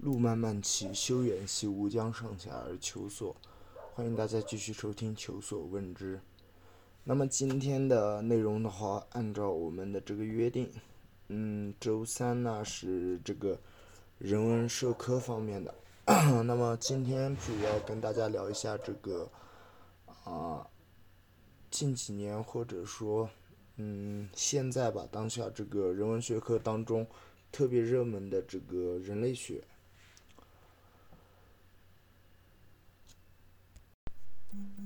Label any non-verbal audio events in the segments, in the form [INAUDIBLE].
路漫漫其修远兮，吾将上下而求索。欢迎大家继续收听《求索问之》。那么今天的内容的话，按照我们的这个约定，嗯，周三呢是这个人文社科方面的。[CLEARS THROAT] 那么今天主要跟大家聊一下这个啊，近几年或者说嗯现在吧，当下这个人文学科当中特别热门的这个人类学。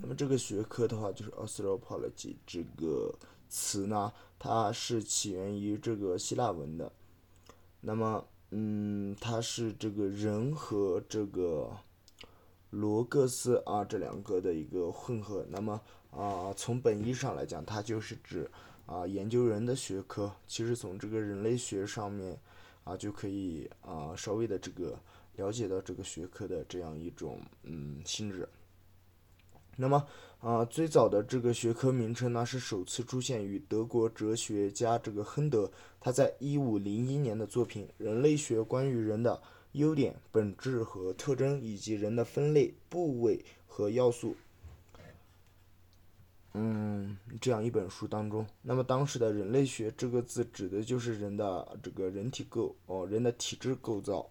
那么这个学科的话，就是 anthropology 这个词呢，它是起源于这个希腊文的。那么，嗯，它是这个人和这个罗格斯啊这两个的一个混合。那么啊，从本意上来讲，它就是指啊研究人的学科。其实从这个人类学上面啊，就可以啊稍微的这个了解到这个学科的这样一种嗯性质。那么，啊，最早的这个学科名称呢，是首次出现于德国哲学家这个亨德，他在一五零一年的作品《人类学：关于人的优点、本质和特征，以及人的分类、部位和要素》，嗯，这样一本书当中。那么，当时的人类学这个字指的就是人的这个人体构哦，人的体质构造。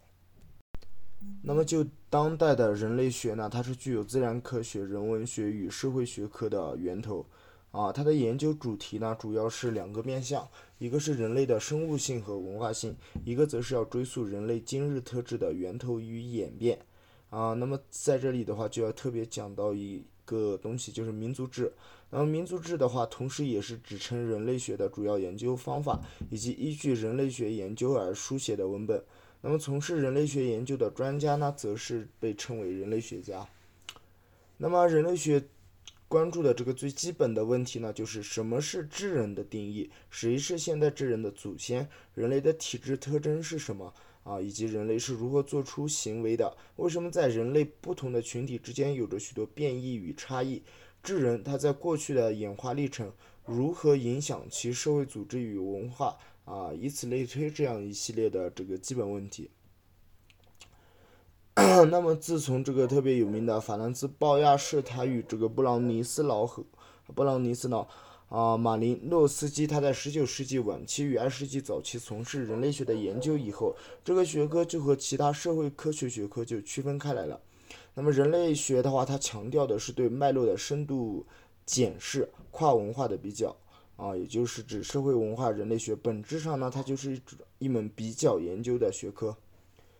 那么就当代的人类学呢，它是具有自然科学、人文学与社会学科的源头，啊，它的研究主题呢主要是两个面向，一个是人类的生物性和文化性，一个则是要追溯人类今日特质的源头与演变，啊，那么在这里的话就要特别讲到一个东西，就是民族志。那么民族志的话，同时也是指称人类学的主要研究方法，以及依据人类学研究而书写的文本。那么，从事人类学研究的专家呢，则是被称为人类学家。那么，人类学关注的这个最基本的问题呢，就是什么是智人的定义？谁是现代智人的祖先？人类的体质特征是什么？啊，以及人类是如何做出行为的？为什么在人类不同的群体之间有着许多变异与差异？智人他在过去的演化历程如何影响其社会组织与文化？啊，以此类推，这样一系列的这个基本问题。[COUGHS] 那么，自从这个特别有名的法兰兹·鲍亚士，他与这个布朗尼斯劳和布朗尼斯劳啊马林诺斯基，他在19世纪晚期与20世纪早期从事人类学的研究以后，这个学科就和其他社会科学学科就区分开来了。那么，人类学的话，它强调的是对脉络的深度检视，跨文化的比较。啊，也就是指社会文化人类学，本质上呢，它就是一一门比较研究的学科，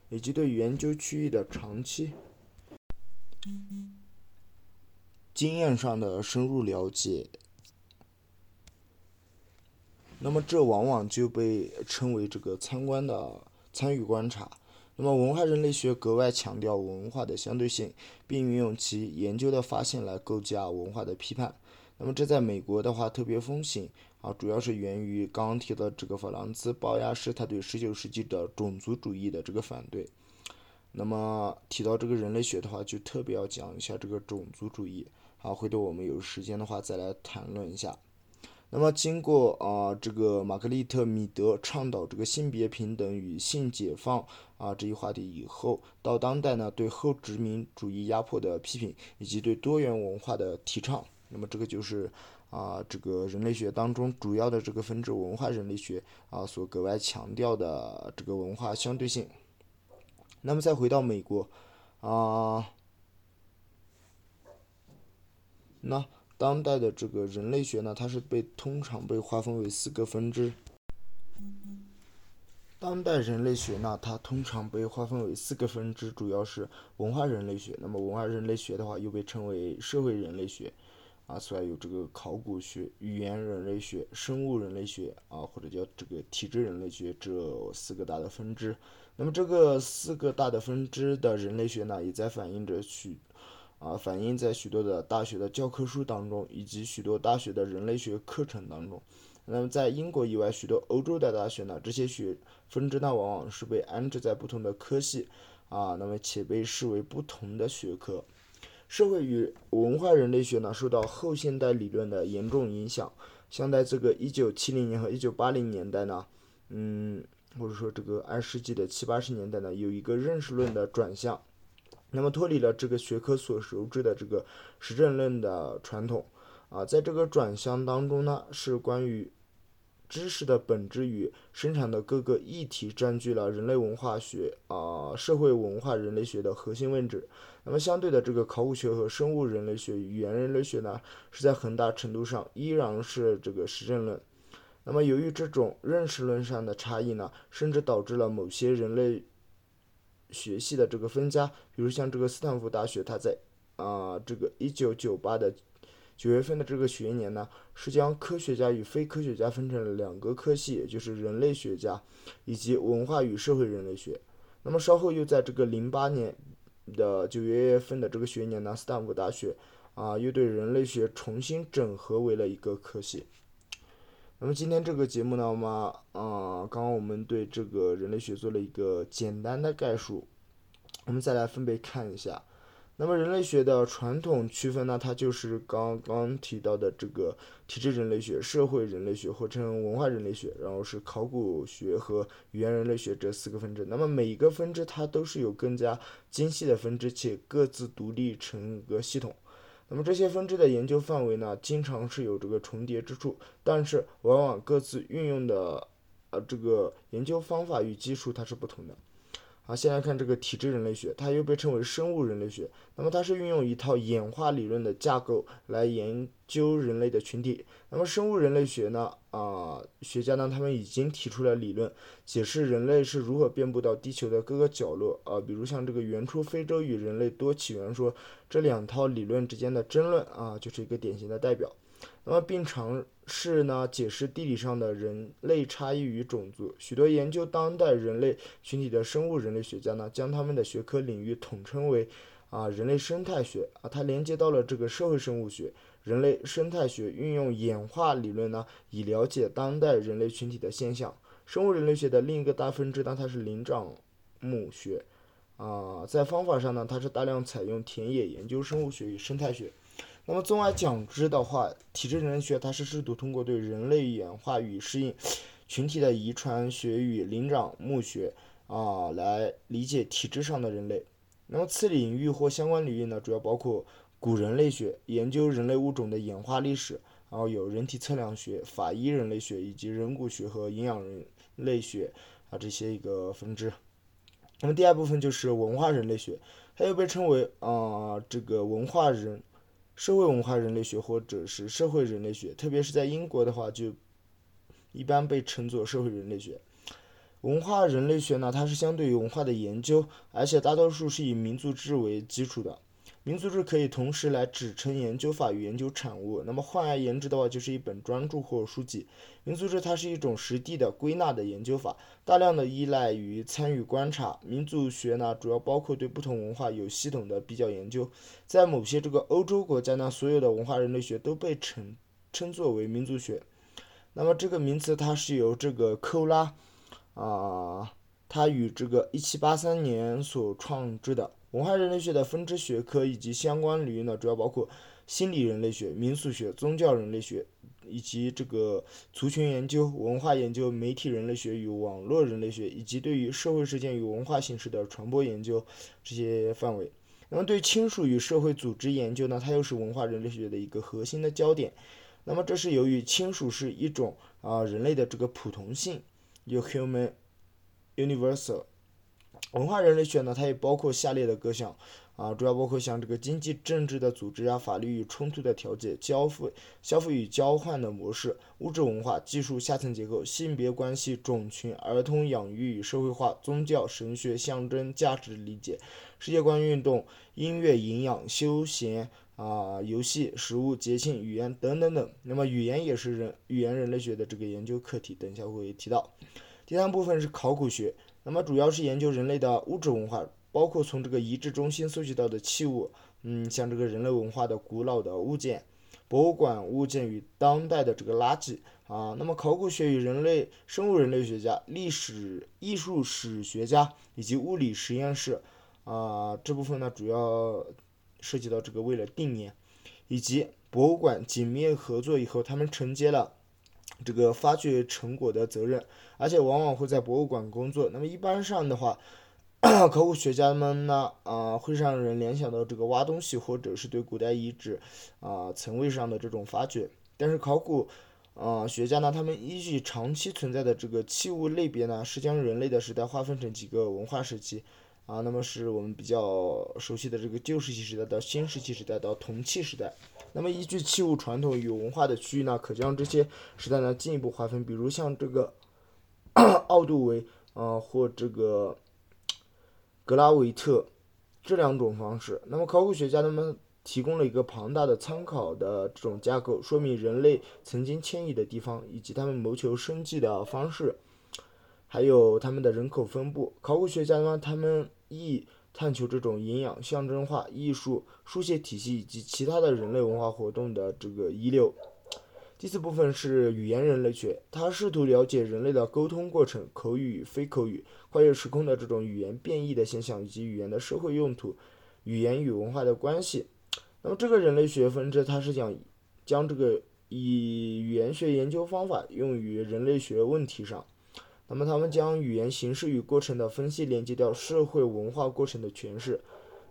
以及对研究区域的长期经验上的深入了解。那么，这往往就被称为这个参观的参与观察。那么，文化人类学格外强调文化的相对性，并运用其研究的发现来构架文化的批判。那么这在美国的话特别风行啊，主要是源于刚刚提到这个法兰兹·鲍亚士他对十九世纪的种族主义的这个反对。那么提到这个人类学的话，就特别要讲一下这个种族主义。好，回头我们有时间的话再来谈论一下。那么经过啊这个玛格丽特·米德倡导这个性别平等与性解放啊这一话题以后，到当代呢对后殖民主义压迫的批评，以及对多元文化的提倡。那么这个就是啊，这个人类学当中主要的这个分支文化人类学啊，所格外强调的这个文化相对性。那么再回到美国啊，那当代的这个人类学呢，它是被通常被划分为四个分支。当代人类学呢，它通常被划分为四个分支，主要是文化人类学。那么文化人类学的话，又被称为社会人类学。啊，此外有这个考古学、语言人类学、生物人类学啊，或者叫这个体质人类学这四个大的分支。那么这个四个大的分支的人类学呢，也在反映着许啊，反映在许多的大学的教科书当中，以及许多大学的人类学课程当中。那么在英国以外许多欧洲的大学呢，这些学分支呢，往往是被安置在不同的科系啊，那么且被视为不同的学科。社会与文化人类学呢，受到后现代理论的严重影响。像在这个一九七零年和一九八零年代呢，嗯，或者说这个二世纪的七八十年代呢，有一个认识论的转向，那么脱离了这个学科所熟知的这个实证论的传统啊，在这个转向当中呢，是关于。知识的本质与生产的各个议题占据了人类文化学啊、社会文化人类学的核心位置。那么，相对的，这个考古学和生物人类学、语言人类学呢，是在很大程度上依然是这个实证论。那么，由于这种认识论上的差异呢，甚至导致了某些人类学系的这个分家。比如像这个斯坦福大学，它在啊这个一九九八的。九月份的这个学年呢，是将科学家与非科学家分成了两个科系，也就是人类学家以及文化与社会人类学。那么稍后又在这个零八年的九月份的这个学年呢，斯坦福大学啊又对人类学重新整合为了一个科系。那么今天这个节目呢，我们啊刚刚我们对这个人类学做了一个简单的概述，我们再来分别看一下。那么人类学的传统区分呢，它就是刚刚提到的这个体质人类学、社会人类学或称文化人类学，然后是考古学和语言人类学这四个分支。那么每一个分支它都是有更加精细的分支，且各自独立成一个系统。那么这些分支的研究范围呢，经常是有这个重叠之处，但是往往各自运用的呃这个研究方法与技术它是不同的。啊，先来看这个体质人类学，它又被称为生物人类学。那么它是运用一套演化理论的架构来研究人类的群体。那么生物人类学呢？啊，学家呢，他们已经提出了理论，解释人类是如何遍布到地球的各个角落。啊，比如像这个原初非洲与人类多起源说这两套理论之间的争论啊，就是一个典型的代表。那么并尝试呢解释地理上的人类差异与种族。许多研究当代人类群体的生物人类学家呢，将他们的学科领域统称为啊人类生态学啊，它连接到了这个社会生物学。人类生态学运用演化理论呢，以了解当代人类群体的现象。生物人类学的另一个大分支呢，它是灵长目学啊，在方法上呢，它是大量采用田野研究生物学与生态学。那么，综而讲之的话，体质人类学它是试图通过对人类演化与适应群体的遗传学与灵长目学啊，来理解体质上的人类。那么，次领域或相关领域呢，主要包括古人类学，研究人类物种的演化历史，然后有人体测量学、法医人类学以及人骨学和营养人类学啊这些一个分支。那么，第二部分就是文化人类学，它又被称为啊这个文化人。社会文化人类学或者是社会人类学，特别是在英国的话，就一般被称作社会人类学。文化人类学呢，它是相对于文化的研究，而且大多数是以民族志为基础的。民族志可以同时来指称研究法与研究产物。那么换而言之的话，就是一本专著或书籍。民族志它是一种实地的归纳的研究法，大量的依赖于参与观察。民族学呢，主要包括对不同文化有系统的比较研究。在某些这个欧洲国家呢，所有的文化人类学都被称称作为民族学。那么这个名词它是由这个寇拉啊，他与这个一七八三年所创制的。文化人类学的分支学科以及相关领域呢，主要包括心理人类学、民俗学、宗教人类学，以及这个族群研究、文化研究、媒体人类学与网络人类学，以及对于社会事件与文化形式的传播研究这些范围。那么对亲属与社会组织研究呢，它又是文化人类学的一个核心的焦点。那么这是由于亲属是一种啊人类的这个普通性，有 human universal。文化人类学呢，它也包括下列的各项，啊，主要包括像这个经济政治的组织啊，法律与冲突的调解，交付消费与交换的模式，物质文化，技术下层结构，性别关系，种群，儿童养育与社会化，宗教神学，象征价值理解，世界观运动，音乐营养，休闲啊，游戏，食物，节庆，语言等等等。那么语言也是人语言人类学的这个研究课题，等一下会提到。第三部分是考古学。那么主要是研究人类的物质文化，包括从这个遗址中心搜集到的器物，嗯，像这个人类文化的古老的物件、博物馆物件与当代的这个垃圾啊。那么考古学与人类生物人类学家、历史艺术史学家以及物理实验室啊这部分呢，主要涉及到这个为了定年，以及博物馆紧密合作以后，他们承接了这个发掘成果的责任，而且往往会在博物馆工作。那么一般上的话，[CLEARS THROAT] 考古学家们呢，啊，会让人联想到这个挖东西，或者是对古代遗址啊层位上的这种发掘。但是考古啊学家呢，他们依据长期存在的这个器物类别呢，是将人类的时代划分成几个文化时期啊。那么是我们比较熟悉的这个旧石器时代到新石器时代到铜器时代。那么依据器物传统与文化的区域呢，可将这些时代呢进一步划分，比如像这个 [COUGHS] 奥杜维啊或这个格拉维特这两种方式。那么考古学家他们提供了一个庞大的参考的这种架构，说明人类曾经迁移的地方以及他们谋求生计的方式，还有他们的人口分布。考古学家呢，他们亦探求这种营养、象征化、艺术、书写体系以及其他的人类文化活动的这个遗留。第四部分是语言人类学，它试图了解人类的沟通过程、口语与、非口语、跨越时空的这种语言变异的现象以及语言的社会用途、语言与文化的关系。那么这个人类学分支，它是讲将这个以语言学研究方法用于人类学问题上。那么他们将语言形式与过程的分析连接到社会文化过程的诠释。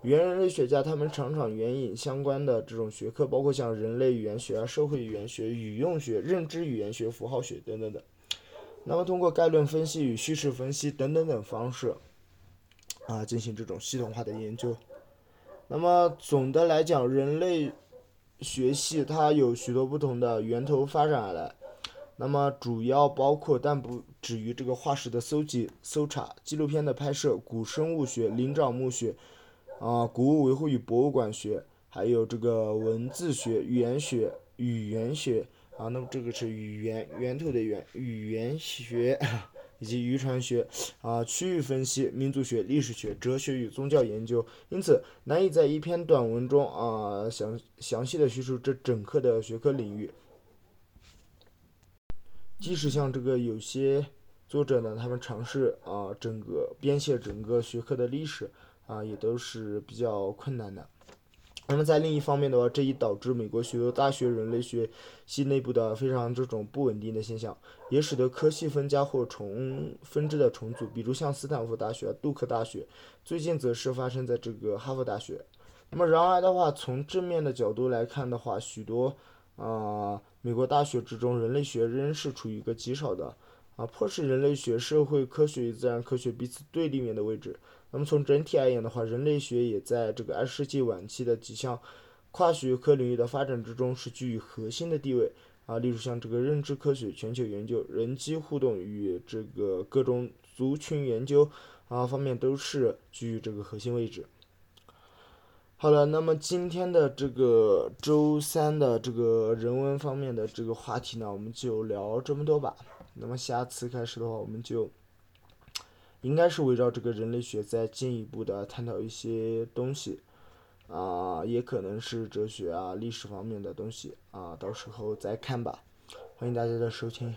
语言人类学家他们常常援引相关的这种学科，包括像人类语言学啊、社会语言学、语用学、认知语言学、符号学等等等。那么通过概论分析与叙事分析等等等方式啊，进行这种系统化的研究。那么总的来讲，人类学系它有许多不同的源头发展而来。那么主要包括，但不止于这个化石的搜集、搜查、纪录片的拍摄、古生物学、灵长目学，啊，古物维护与博物馆学，还有这个文字学、语言学、语言学，啊，那么这个是语言源头的源，语言学 [LAUGHS] 以及遗传学，啊，区域分析、民族学、历史学、哲学与宗教研究，因此难以在一篇短文中啊详详细的叙述这整个的学科领域。即使像这个有些作者呢，他们尝试啊整个编写整个学科的历史啊，也都是比较困难的。那么在另一方面的话，这也导致美国许多大学人类学系内部的非常这种不稳定的现象，也使得科系分家或重分支的重组，比如像斯坦福大学、杜克大学，最近则是发生在这个哈佛大学。那么然而的话，从正面的角度来看的话，许多啊。美国大学之中，人类学仍是处于一个极少的啊，迫使人类学、社会科学与自然科学彼此对立面的位置。那么从整体而言的话，人类学也在这个二十世纪晚期的几项跨学科领域的发展之中是居于核心的地位啊，例如像这个认知科学、全球研究、人机互动与这个各种族群研究啊方面都是居于这个核心位置。好了，那么今天的这个周三的这个人文方面的这个话题呢，我们就聊这么多吧。那么下次开始的话，我们就应该是围绕这个人类学再进一步的探讨一些东西，啊，也可能是哲学啊、历史方面的东西啊，到时候再看吧。欢迎大家的收听。